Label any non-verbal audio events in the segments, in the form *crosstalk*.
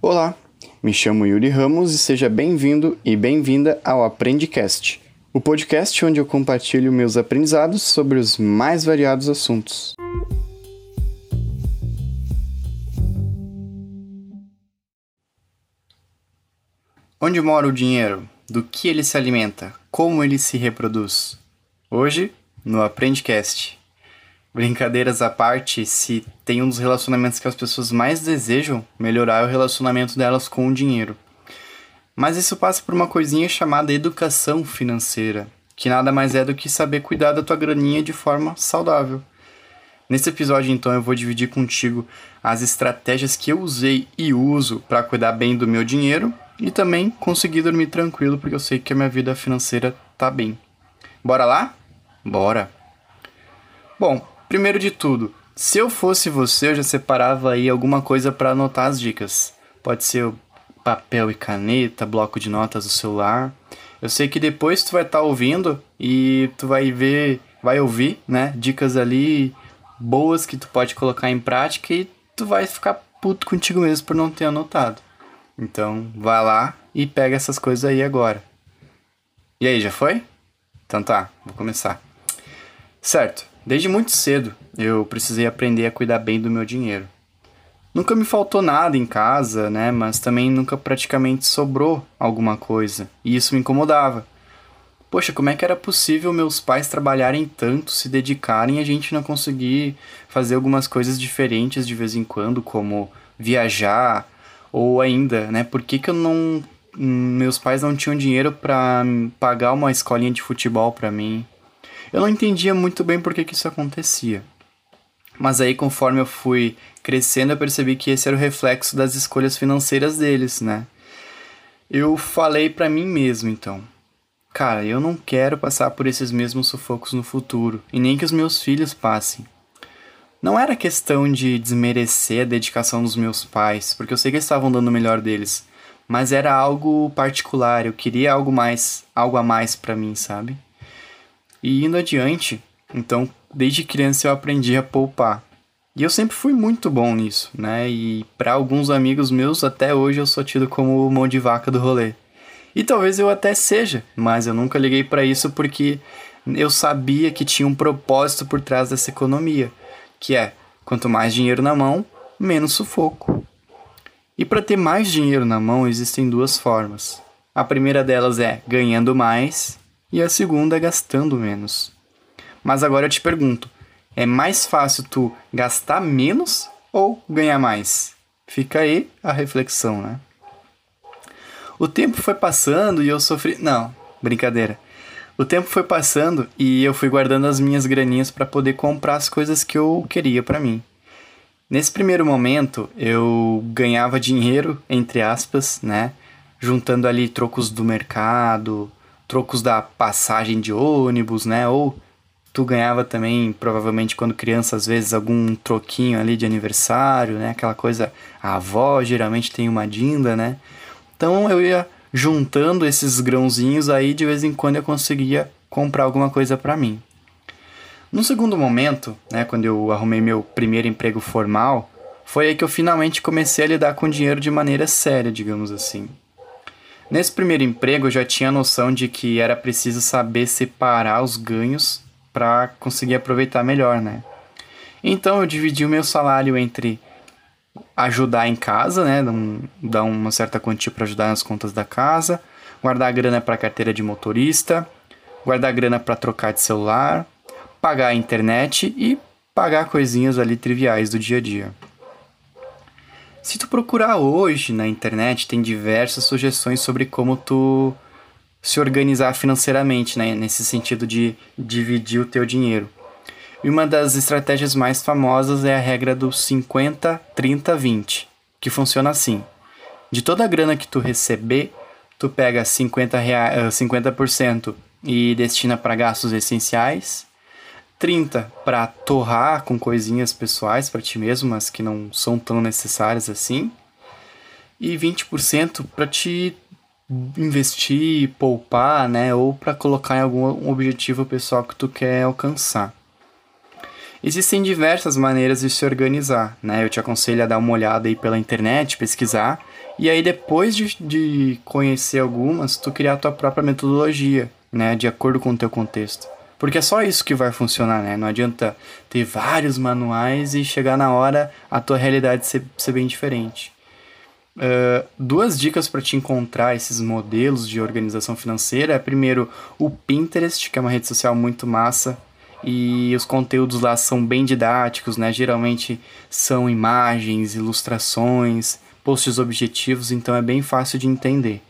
Olá, me chamo Yuri Ramos e seja bem-vindo e bem-vinda ao Aprendicast, o podcast onde eu compartilho meus aprendizados sobre os mais variados assuntos. Onde mora o dinheiro? Do que ele se alimenta? Como ele se reproduz? Hoje, no Aprendicast. Brincadeiras à parte, se tem um dos relacionamentos que as pessoas mais desejam melhorar é o relacionamento delas com o dinheiro. Mas isso passa por uma coisinha chamada educação financeira, que nada mais é do que saber cuidar da tua graninha de forma saudável. Nesse episódio, então, eu vou dividir contigo as estratégias que eu usei e uso para cuidar bem do meu dinheiro e também conseguir dormir tranquilo, porque eu sei que a minha vida financeira tá bem. Bora lá? Bora! Bom, Primeiro de tudo, se eu fosse você, eu já separava aí alguma coisa para anotar as dicas. Pode ser papel e caneta, bloco de notas do celular. Eu sei que depois tu vai estar tá ouvindo e tu vai ver, vai ouvir, né, dicas ali boas que tu pode colocar em prática e tu vai ficar puto contigo mesmo por não ter anotado. Então, vai lá e pega essas coisas aí agora. E aí, já foi? Então tá, vou começar. Certo. Desde muito cedo eu precisei aprender a cuidar bem do meu dinheiro. Nunca me faltou nada em casa, né? Mas também nunca praticamente sobrou alguma coisa. E isso me incomodava. Poxa, como é que era possível meus pais trabalharem tanto, se dedicarem e a gente não conseguir fazer algumas coisas diferentes de vez em quando, como viajar ou ainda, né? Por que, que eu não meus pais não tinham dinheiro para pagar uma escolinha de futebol para mim? Eu não entendia muito bem por que, que isso acontecia. Mas aí, conforme eu fui crescendo, eu percebi que esse era o reflexo das escolhas financeiras deles, né? Eu falei para mim mesmo, então. Cara, eu não quero passar por esses mesmos sufocos no futuro, e nem que os meus filhos passem. Não era questão de desmerecer a dedicação dos meus pais, porque eu sei que eles estavam dando o melhor deles, mas era algo particular, eu queria algo mais, algo a mais para mim, sabe? E indo adiante, então, desde criança eu aprendi a poupar. E eu sempre fui muito bom nisso, né? E para alguns amigos meus, até hoje eu sou tido como o mão de vaca do rolê. E talvez eu até seja, mas eu nunca liguei para isso porque eu sabia que tinha um propósito por trás dessa economia, que é quanto mais dinheiro na mão, menos sufoco. E para ter mais dinheiro na mão existem duas formas. A primeira delas é ganhando mais e a segunda gastando menos. Mas agora eu te pergunto, é mais fácil tu gastar menos ou ganhar mais? Fica aí a reflexão, né? O tempo foi passando e eu sofri. Não, brincadeira. O tempo foi passando e eu fui guardando as minhas graninhas para poder comprar as coisas que eu queria para mim. Nesse primeiro momento, eu ganhava dinheiro, entre aspas, né? Juntando ali trocos do mercado, trocos da passagem de ônibus, né? Ou tu ganhava também, provavelmente quando criança, às vezes algum troquinho ali de aniversário, né? Aquela coisa, a avó geralmente tem uma dinda, né? Então eu ia juntando esses grãozinhos aí, de vez em quando eu conseguia comprar alguma coisa para mim. No segundo momento, né, quando eu arrumei meu primeiro emprego formal, foi aí que eu finalmente comecei a lidar com dinheiro de maneira séria, digamos assim. Nesse primeiro emprego eu já tinha a noção de que era preciso saber separar os ganhos para conseguir aproveitar melhor, né? Então eu dividi o meu salário entre ajudar em casa, né, dar uma certa quantia para ajudar nas contas da casa, guardar grana para carteira de motorista, guardar grana para trocar de celular, pagar a internet e pagar coisinhas ali triviais do dia a dia. Se tu procurar hoje na internet, tem diversas sugestões sobre como tu se organizar financeiramente, né? nesse sentido de dividir o teu dinheiro. E uma das estratégias mais famosas é a regra do 50, 30, 20, que funciona assim. De toda a grana que tu receber, tu pega 50%, rea... 50 e destina para gastos essenciais, 30 para torrar com coisinhas pessoais para ti mesmo, mas que não são tão necessárias assim. E 20% para te investir, poupar, né, ou para colocar em algum objetivo pessoal que tu quer alcançar. Existem diversas maneiras de se organizar, né? Eu te aconselho a dar uma olhada aí pela internet, pesquisar, e aí depois de, de conhecer algumas, tu criar a tua própria metodologia, né? De acordo com o teu contexto. Porque é só isso que vai funcionar, né? Não adianta ter vários manuais e chegar na hora a tua realidade ser, ser bem diferente. Uh, duas dicas para te encontrar esses modelos de organização financeira é primeiro o Pinterest, que é uma rede social muito massa e os conteúdos lá são bem didáticos, né? Geralmente são imagens, ilustrações, posts objetivos, então é bem fácil de entender.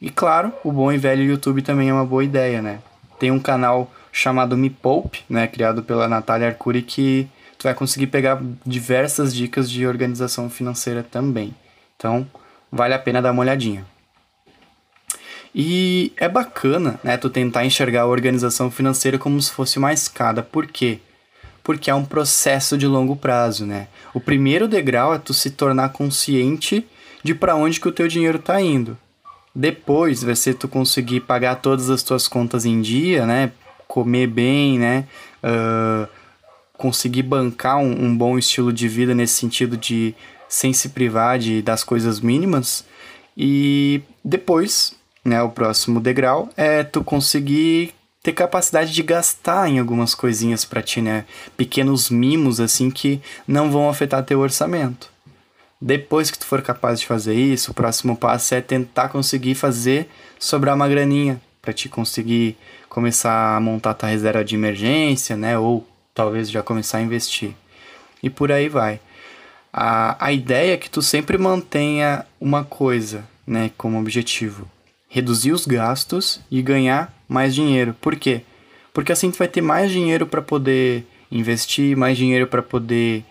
E claro, o bom e velho YouTube também é uma boa ideia, né? Tem um canal chamado Me Poupe, né, criado pela Natália Arcuri que tu vai conseguir pegar diversas dicas de organização financeira também. Então, vale a pena dar uma olhadinha. E é bacana, né, tu tentar enxergar a organização financeira como se fosse uma escada. Por quê? Porque é um processo de longo prazo, né? O primeiro degrau é tu se tornar consciente de para onde que o teu dinheiro está indo. Depois vai ser tu conseguir pagar todas as tuas contas em dia, né? Comer bem, né? Uh, conseguir bancar um, um, bom estilo de vida nesse sentido de sem se privar de, das coisas mínimas. E depois, né, o próximo degrau é tu conseguir ter capacidade de gastar em algumas coisinhas para ti, né? Pequenos mimos assim que não vão afetar teu orçamento. Depois que tu for capaz de fazer isso, o próximo passo é tentar conseguir fazer sobrar uma graninha para te conseguir começar a montar tua reserva de emergência, né? Ou talvez já começar a investir. E por aí vai a, a ideia é que tu sempre mantenha uma coisa, né, como objetivo. Reduzir os gastos e ganhar mais dinheiro. Por quê? Porque assim tu vai ter mais dinheiro para poder investir, mais dinheiro para poder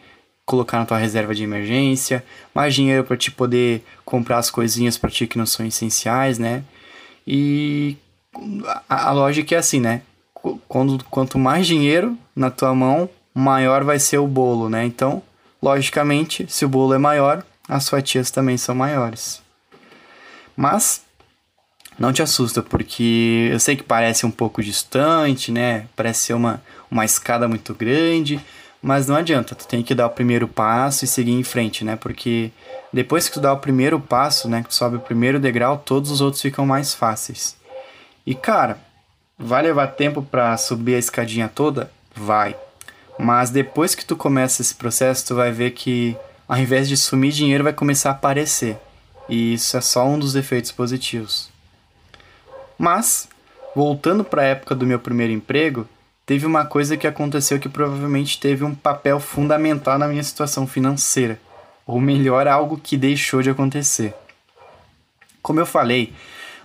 colocar na tua reserva de emergência, mais dinheiro para te poder comprar as coisinhas para ti que não são essenciais, né? E a, a lógica é assim, né? Quando, quanto mais dinheiro na tua mão, maior vai ser o bolo, né? Então, Logicamente, se o bolo é maior, as fatias também são maiores. Mas não te assusta, porque eu sei que parece um pouco distante, né? Parece ser uma, uma escada muito grande, mas não adianta, tu tem que dar o primeiro passo e seguir em frente, né? Porque depois que tu dá o primeiro passo, né, que tu sobe o primeiro degrau, todos os outros ficam mais fáceis. E cara, vai levar tempo para subir a escadinha toda? Vai. Mas depois que tu começa esse processo, tu vai ver que ao invés de sumir dinheiro, vai começar a aparecer. E isso é só um dos efeitos positivos. Mas, voltando para a época do meu primeiro emprego, teve uma coisa que aconteceu que provavelmente teve um papel fundamental na minha situação financeira. Ou melhor, algo que deixou de acontecer. Como eu falei,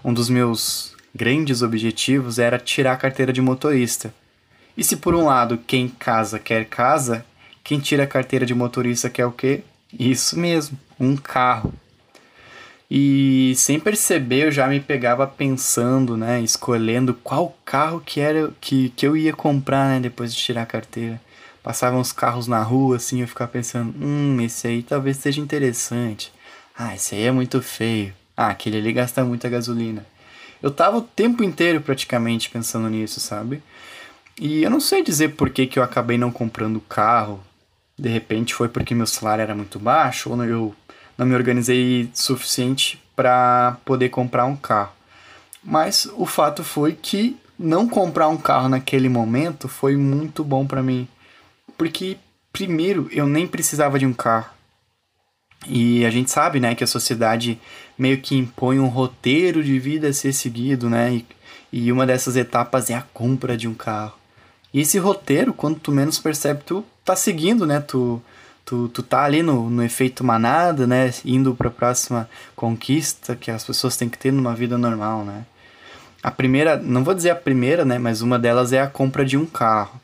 um dos meus grandes objetivos era tirar a carteira de motorista. E se por um lado quem casa quer casa, quem tira a carteira de motorista quer o quê? Isso mesmo, um carro. E sem perceber eu já me pegava pensando, né, escolhendo qual carro que era que, que eu ia comprar, né, depois de tirar a carteira. Passavam os carros na rua assim, eu ficava pensando, hum, esse aí talvez seja interessante. Ah, esse aí é muito feio. Ah, aquele ali gasta muita gasolina. Eu tava o tempo inteiro praticamente pensando nisso, sabe? E eu não sei dizer por que, que eu acabei não comprando carro. De repente foi porque meu salário era muito baixo ou eu não me organizei suficiente para poder comprar um carro. Mas o fato foi que não comprar um carro naquele momento foi muito bom para mim. Porque, primeiro, eu nem precisava de um carro. E a gente sabe, né, que a sociedade meio que impõe um roteiro de vida a ser seguido, né? E, e uma dessas etapas é a compra de um carro. E esse roteiro, quando tu menos percebe, tu tá seguindo, né? Tu, tu, tu tá ali no, no efeito manada, né? Indo para a próxima conquista que as pessoas têm que ter numa vida normal, né? A primeira, não vou dizer a primeira, né? Mas uma delas é a compra de um carro.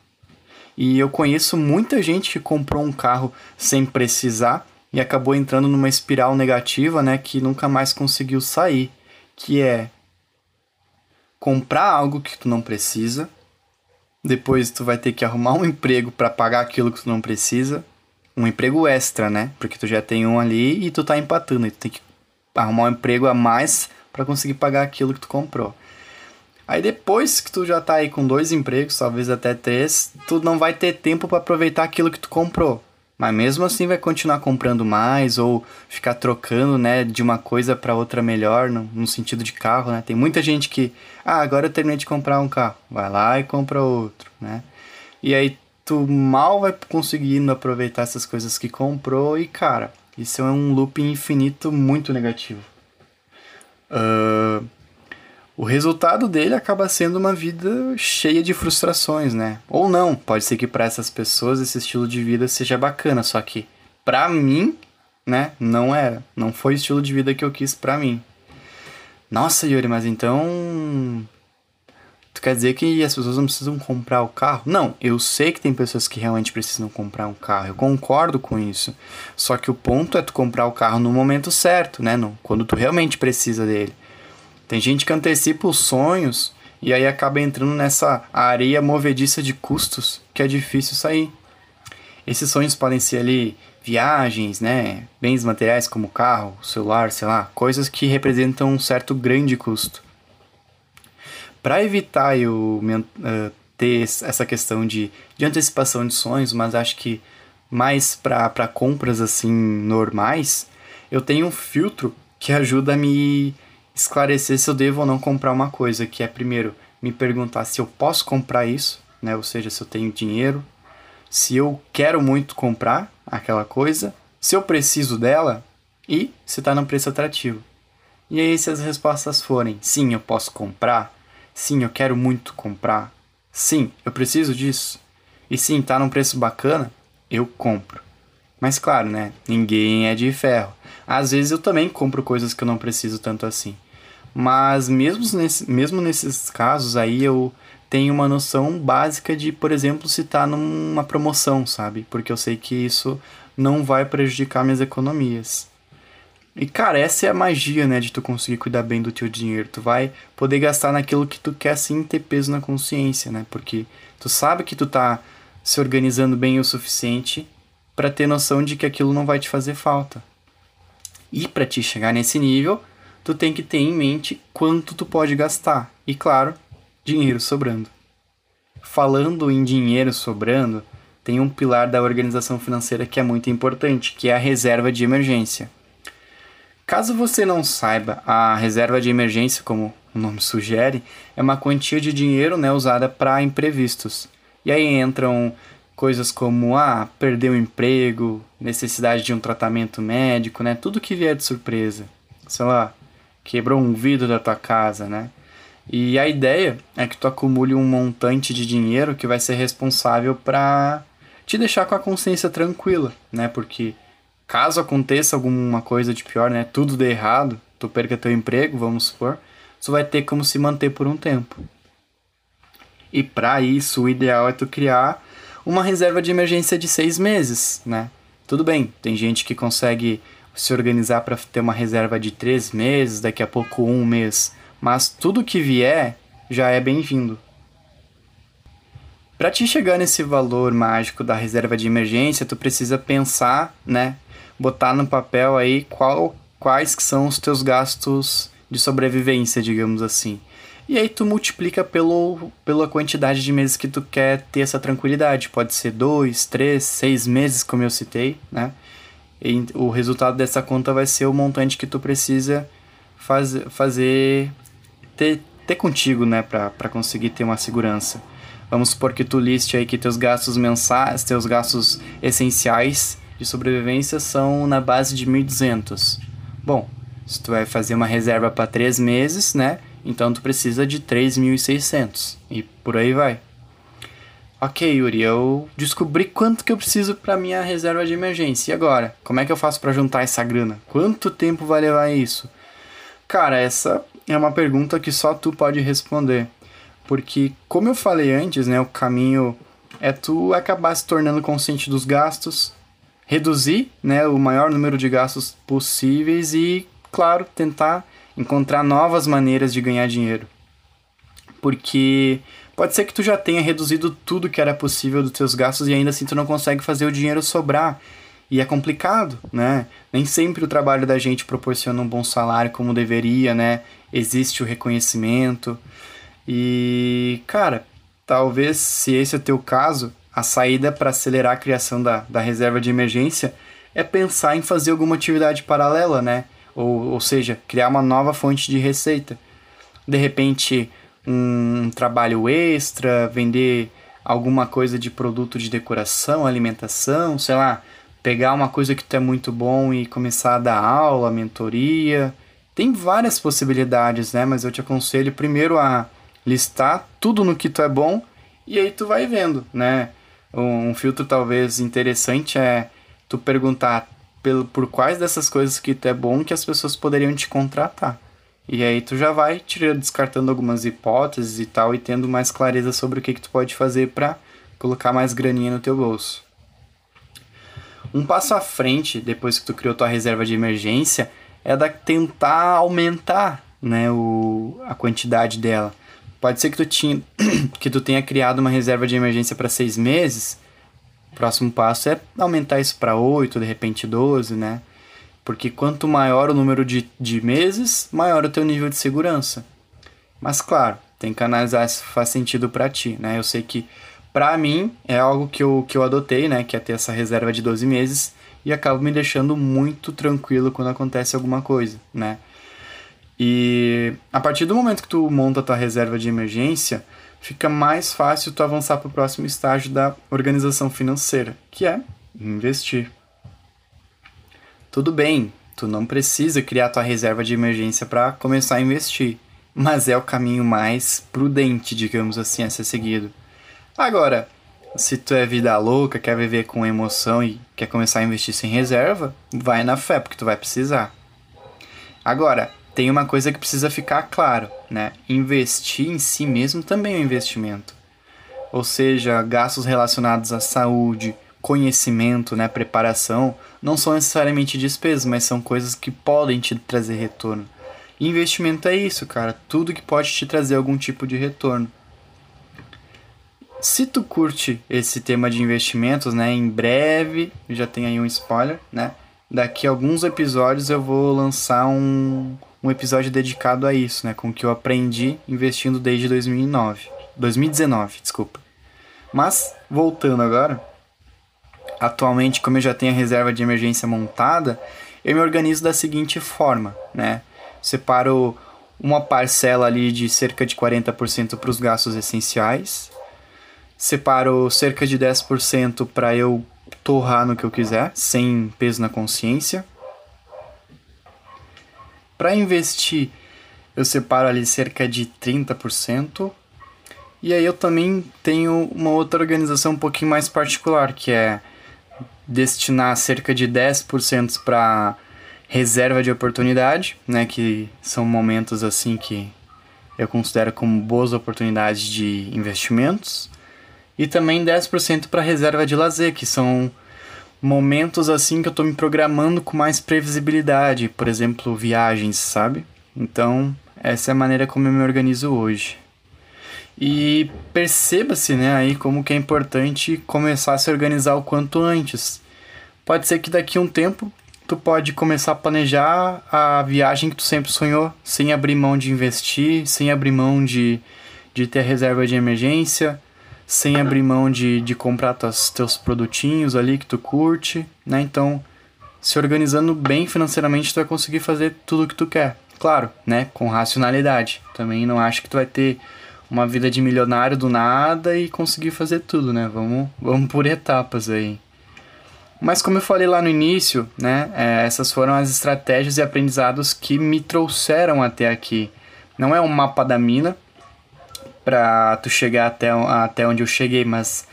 E eu conheço muita gente que comprou um carro sem precisar e acabou entrando numa espiral negativa, né? Que nunca mais conseguiu sair. Que é comprar algo que tu não precisa depois tu vai ter que arrumar um emprego para pagar aquilo que tu não precisa. Um emprego extra, né? Porque tu já tem um ali e tu tá empatando. E tu tem que arrumar um emprego a mais para conseguir pagar aquilo que tu comprou. Aí depois que tu já tá aí com dois empregos, talvez até três, tu não vai ter tempo para aproveitar aquilo que tu comprou. Mas mesmo assim vai continuar comprando mais ou ficar trocando, né, de uma coisa para outra melhor, no, no, sentido de carro, né? Tem muita gente que, ah, agora eu terminei de comprar um carro, vai lá e compra outro, né? E aí tu mal vai conseguindo aproveitar essas coisas que comprou e, cara, isso é um loop infinito muito negativo. Uh, o resultado dele acaba sendo uma vida cheia de frustrações, né? Ou não, pode ser que para essas pessoas esse estilo de vida seja bacana, só que para mim, né, não era, não foi o estilo de vida que eu quis para mim. Nossa, Yuri, mas então tu quer dizer que as pessoas não precisam comprar o carro? Não, eu sei que tem pessoas que realmente precisam comprar um carro, eu concordo com isso. Só que o ponto é tu comprar o carro no momento certo, né? No, quando tu realmente precisa dele. Tem gente que antecipa os sonhos e aí acaba entrando nessa areia movediça de custos que é difícil sair. Esses sonhos podem ser ali viagens, né, bens materiais como carro, celular, sei lá, coisas que representam um certo grande custo. Para evitar eu uh, ter essa questão de, de antecipação de sonhos, mas acho que mais para compras assim normais, eu tenho um filtro que ajuda a me esclarecer se eu devo ou não comprar uma coisa, que é primeiro me perguntar se eu posso comprar isso, né? Ou seja, se eu tenho dinheiro, se eu quero muito comprar aquela coisa, se eu preciso dela e se está no preço atrativo. E aí se as respostas forem sim, eu posso comprar, sim, eu quero muito comprar, sim, eu preciso disso, e sim, está num preço bacana, eu compro. Mas claro, né? Ninguém é de ferro. Às vezes eu também compro coisas que eu não preciso tanto assim. Mas mesmo, nesse, mesmo nesses casos aí eu tenho uma noção básica de, por exemplo, se tá numa promoção, sabe? Porque eu sei que isso não vai prejudicar minhas economias. E cara, essa é a magia, né, de tu conseguir cuidar bem do teu dinheiro. Tu vai poder gastar naquilo que tu quer sem ter peso na consciência, né? Porque tu sabe que tu tá se organizando bem o suficiente para ter noção de que aquilo não vai te fazer falta. E para te chegar nesse nível, tu tem que ter em mente quanto tu pode gastar. E claro, dinheiro sobrando. Falando em dinheiro sobrando, tem um pilar da organização financeira que é muito importante, que é a reserva de emergência. Caso você não saiba, a reserva de emergência, como o nome sugere, é uma quantia de dinheiro né, usada para imprevistos. E aí entram coisas como ah, perder o emprego, necessidade de um tratamento médico, né? Tudo que vier de surpresa. Sei lá, quebrou um vidro da tua casa, né? E a ideia é que tu acumule um montante de dinheiro que vai ser responsável para te deixar com a consciência tranquila, né? Porque caso aconteça alguma coisa de pior, né? Tudo dê errado, tu perca teu emprego, vamos supor, tu vai ter como se manter por um tempo. E para isso, o ideal é tu criar uma reserva de emergência de seis meses, né? Tudo bem, tem gente que consegue se organizar para ter uma reserva de três meses, daqui a pouco um mês, mas tudo que vier já é bem-vindo. Para te chegar nesse valor mágico da reserva de emergência, tu precisa pensar, né, botar no papel aí qual, quais que são os teus gastos de sobrevivência, digamos assim. E aí tu multiplica pelo, pela quantidade de meses que tu quer ter essa tranquilidade. Pode ser dois, três, seis meses, como eu citei, né? E o resultado dessa conta vai ser o montante que tu precisa faz, fazer ter, ter contigo, né? Para conseguir ter uma segurança. Vamos supor que tu liste aí que teus gastos mensais, teus gastos essenciais de sobrevivência são na base de 1.200. Bom, se tu vai fazer uma reserva para três meses, né? Então tu precisa de 3.600 e por aí vai. Ok, Yuri, eu descobri quanto que eu preciso para minha reserva de emergência. E agora? Como é que eu faço para juntar essa grana? Quanto tempo vai levar isso? Cara, essa é uma pergunta que só tu pode responder. Porque, como eu falei antes, né, o caminho é tu acabar se tornando consciente dos gastos, reduzir, né, o maior número de gastos possíveis e, claro, tentar encontrar novas maneiras de ganhar dinheiro. Porque pode ser que tu já tenha reduzido tudo que era possível dos teus gastos e ainda assim tu não consegue fazer o dinheiro sobrar. E é complicado, né? Nem sempre o trabalho da gente proporciona um bom salário como deveria, né? Existe o reconhecimento. E, cara, talvez se esse é o teu caso, a saída para acelerar a criação da, da reserva de emergência é pensar em fazer alguma atividade paralela, né? Ou, ou seja, criar uma nova fonte de receita. De repente, um trabalho extra, vender alguma coisa de produto de decoração, alimentação, sei lá, pegar uma coisa que tu é muito bom e começar a dar aula, mentoria. Tem várias possibilidades, né? Mas eu te aconselho primeiro a listar tudo no que tu é bom e aí tu vai vendo, né? Um filtro talvez interessante é tu perguntar pelo, por quais dessas coisas que tu é bom que as pessoas poderiam te contratar. E aí tu já vai tirando, descartando algumas hipóteses e tal e tendo mais clareza sobre o que, que tu pode fazer para colocar mais graninha no teu bolso. Um passo à frente, depois que tu criou tua reserva de emergência, é da tentar aumentar né, o, a quantidade dela. Pode ser que tu, tinha, *clears throat* que tu tenha criado uma reserva de emergência para seis meses. O próximo passo é aumentar isso para oito, de repente 12, né? Porque quanto maior o número de, de meses, maior o teu nível de segurança. Mas claro, tem que analisar se faz sentido para ti, né? Eu sei que para mim é algo que eu, que eu adotei, né? Que é ter essa reserva de 12 meses e acaba me deixando muito tranquilo quando acontece alguma coisa, né? E a partir do momento que tu monta a tua reserva de emergência, fica mais fácil tu avançar para o próximo estágio da organização financeira, que é investir. Tudo bem, tu não precisa criar tua reserva de emergência para começar a investir, mas é o caminho mais prudente, digamos assim, a ser seguido. Agora, se tu é vida louca, quer viver com emoção e quer começar a investir sem reserva, vai na fé, porque tu vai precisar. Agora, tem uma coisa que precisa ficar claro, né? Investir em si mesmo também é um investimento. Ou seja, gastos relacionados à saúde, conhecimento, né, preparação, não são necessariamente despesas, mas são coisas que podem te trazer retorno. Investimento é isso, cara, tudo que pode te trazer algum tipo de retorno. Se tu curte esse tema de investimentos, né, em breve, já tem aí um spoiler, né? Daqui a alguns episódios eu vou lançar um, um episódio dedicado a isso, né, com o que eu aprendi investindo desde 2009, 2019, desculpa. Mas voltando agora, atualmente, como eu já tenho a reserva de emergência montada, eu me organizo da seguinte forma, né? Separo uma parcela ali de cerca de 40% para os gastos essenciais, separo cerca de 10% para eu torrar no que eu quiser, sem peso na consciência. Para investir, eu separo ali cerca de 30%. E aí eu também tenho uma outra organização um pouquinho mais particular, que é destinar cerca de 10% para reserva de oportunidade, né, que são momentos assim que eu considero como boas oportunidades de investimentos, e também 10% para reserva de lazer, que são momentos assim que eu estou me programando com mais previsibilidade, por exemplo, viagens, sabe? Então, essa é a maneira como eu me organizo hoje. E perceba-se, né, aí como que é importante começar a se organizar o quanto antes. Pode ser que daqui a um tempo tu pode começar a planejar a viagem que tu sempre sonhou, sem abrir mão de investir, sem abrir mão de, de ter reserva de emergência, sem abrir mão de, de comprar teus, teus produtinhos ali que tu curte, né? Então, se organizando bem financeiramente, tu vai conseguir fazer tudo o que tu quer. Claro, né? Com racionalidade. Também não acho que tu vai ter uma vida de milionário do nada e conseguir fazer tudo, né? Vamos, vamos por etapas aí. Mas como eu falei lá no início, né? É, essas foram as estratégias e aprendizados que me trouxeram até aqui. Não é um mapa da mina para tu chegar até, até onde eu cheguei, mas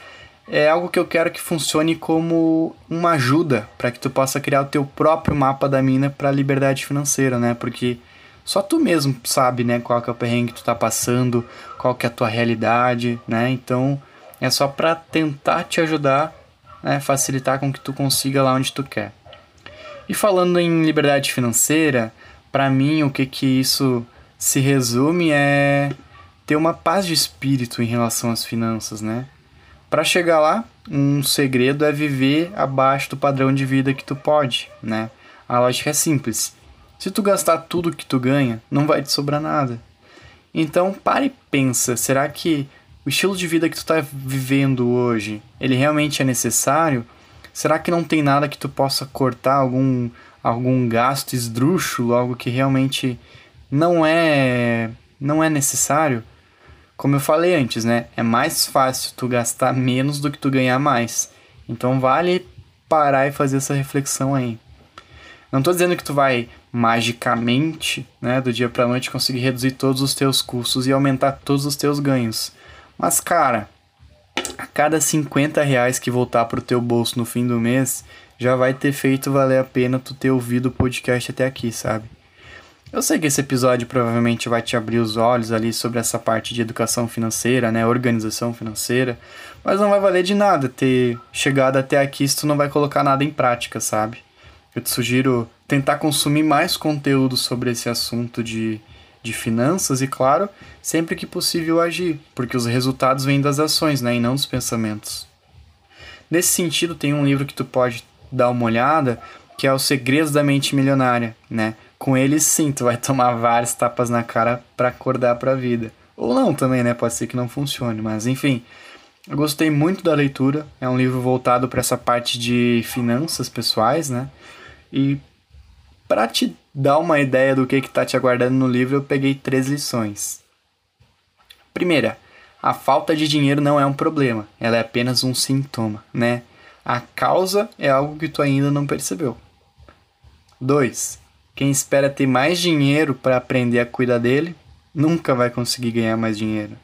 é algo que eu quero que funcione como uma ajuda para que tu possa criar o teu próprio mapa da mina para liberdade financeira, né? Porque só tu mesmo sabe, né, qual que é o perrengue que tu tá passando, qual que é a tua realidade, né? Então, é só para tentar te ajudar, né, facilitar com que tu consiga lá onde tu quer. E falando em liberdade financeira, para mim o que que isso se resume é ter uma paz de espírito em relação às finanças, né? Para chegar lá, um segredo é viver abaixo do padrão de vida que tu pode, né? A lógica é simples. Se tu gastar tudo que tu ganha, não vai te sobrar nada. Então, pare e pensa, será que o estilo de vida que tu está vivendo hoje, ele realmente é necessário? Será que não tem nada que tu possa cortar algum algum gasto esdrúxulo, algo que realmente não é não é necessário? Como eu falei antes, né? É mais fácil tu gastar menos do que tu ganhar mais. Então vale parar e fazer essa reflexão aí. Não estou dizendo que tu vai magicamente, né, do dia para noite conseguir reduzir todos os teus custos e aumentar todos os teus ganhos. Mas cara, a cada 50 reais que voltar pro teu bolso no fim do mês, já vai ter feito valer a pena tu ter ouvido o podcast até aqui, sabe? Eu sei que esse episódio provavelmente vai te abrir os olhos ali sobre essa parte de educação financeira, né, organização financeira, mas não vai valer de nada ter chegado até aqui se tu não vai colocar nada em prática, sabe? Eu te sugiro tentar consumir mais conteúdo sobre esse assunto de, de finanças e, claro, sempre que possível agir, porque os resultados vêm das ações, né, e não dos pensamentos. Nesse sentido, tem um livro que tu pode dar uma olhada, que é Os Segredos da Mente Milionária, né? Com ele, sim, tu vai *laughs* tomar várias tapas na cara para acordar para a vida. Ou não também, né? Pode ser que não funcione, mas enfim, eu gostei muito da leitura. É um livro voltado para essa parte de finanças pessoais, né? E para te dar uma ideia do que está te aguardando no livro, eu peguei três lições. Primeira, a falta de dinheiro não é um problema, ela é apenas um sintoma, né? A causa é algo que tu ainda não percebeu. 2. Quem espera ter mais dinheiro para aprender a cuidar dele, nunca vai conseguir ganhar mais dinheiro.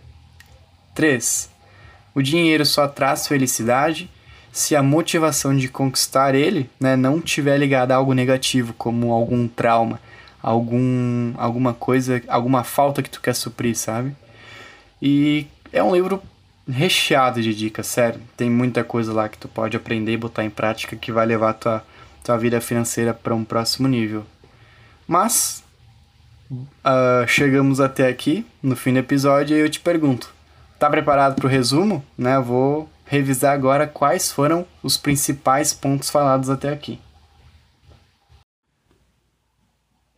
3. O dinheiro só traz felicidade se a motivação de conquistar ele né, não tiver ligada a algo negativo, como algum trauma, algum, alguma coisa, alguma falta que tu quer suprir, sabe? E é um livro recheado de dicas, sério. Tem muita coisa lá que tu pode aprender e botar em prática que vai levar tua, tua vida financeira para um próximo nível. Mas uh, chegamos até aqui, no fim do episódio, e eu te pergunto: Tá preparado para o resumo? Né? Eu vou revisar agora quais foram os principais pontos falados até aqui.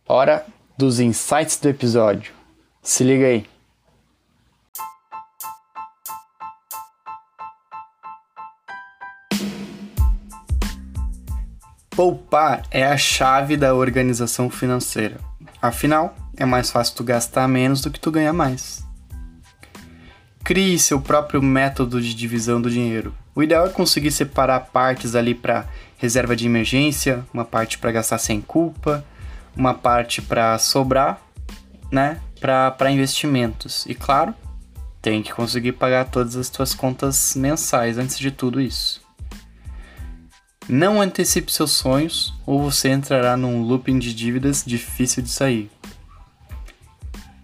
Hora dos insights do episódio. Se liga aí. Poupar é a chave da organização financeira. Afinal, é mais fácil tu gastar menos do que tu ganhar mais. Crie seu próprio método de divisão do dinheiro. O ideal é conseguir separar partes ali para reserva de emergência, uma parte para gastar sem culpa, uma parte para sobrar, né, para investimentos. E claro, tem que conseguir pagar todas as suas contas mensais antes de tudo isso. Não antecipe seus sonhos ou você entrará num looping de dívidas difícil de sair.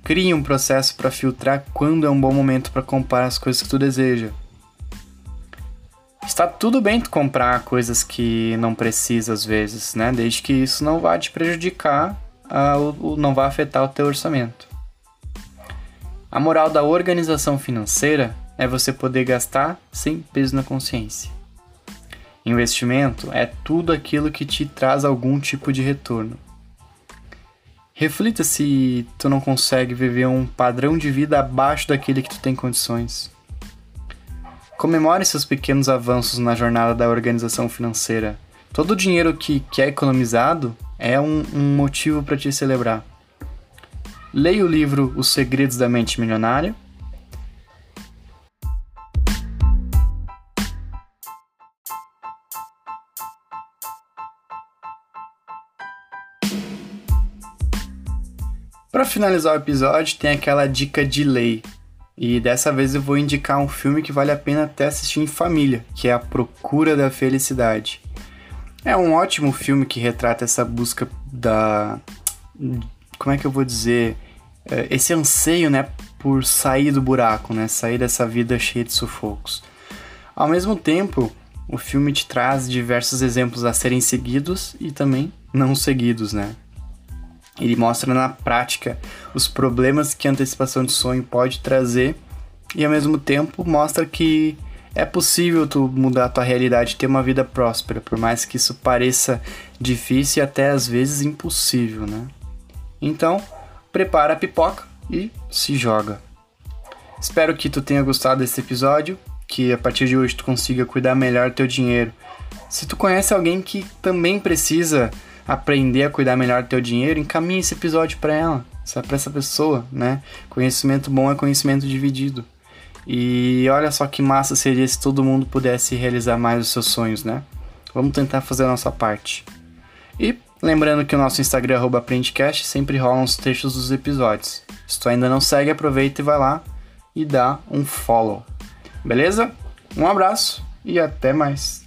Crie um processo para filtrar quando é um bom momento para comprar as coisas que tu deseja. Está tudo bem tu comprar coisas que não precisa às vezes, né? Desde que isso não vá te prejudicar, não vá afetar o teu orçamento. A moral da organização financeira é você poder gastar sem peso na consciência. Investimento é tudo aquilo que te traz algum tipo de retorno. Reflita se tu não consegue viver um padrão de vida abaixo daquele que tu tem condições. Comemore seus pequenos avanços na jornada da organização financeira. Todo o dinheiro que, que é economizado é um, um motivo para te celebrar. Leia o livro Os Segredos da Mente Milionária Para finalizar o episódio, tem aquela dica de lei. E dessa vez eu vou indicar um filme que vale a pena até assistir em família, que é A Procura da Felicidade. É um ótimo filme que retrata essa busca da. Como é que eu vou dizer? É, esse anseio, né, por sair do buraco, né, sair dessa vida cheia de sufocos. Ao mesmo tempo, o filme te traz diversos exemplos a serem seguidos e também não seguidos, né? Ele mostra na prática os problemas que a antecipação de sonho pode trazer e ao mesmo tempo mostra que é possível tu mudar a tua realidade e ter uma vida próspera, por mais que isso pareça difícil e até às vezes impossível, né? Então, prepara a pipoca, e se joga. Espero que tu tenha gostado desse episódio, que a partir de hoje tu consiga cuidar melhor do teu dinheiro. Se tu conhece alguém que também precisa aprender a cuidar melhor do teu dinheiro, encaminhe esse episódio para ela, para essa pessoa, né? Conhecimento bom é conhecimento dividido. E olha só que massa seria se todo mundo pudesse realizar mais os seus sonhos, né? Vamos tentar fazer a nossa parte. E lembrando que o nosso Instagram @aprendecast sempre rolam os textos dos episódios. Se tu ainda não segue, aproveita e vai lá e dá um follow. Beleza? Um abraço e até mais.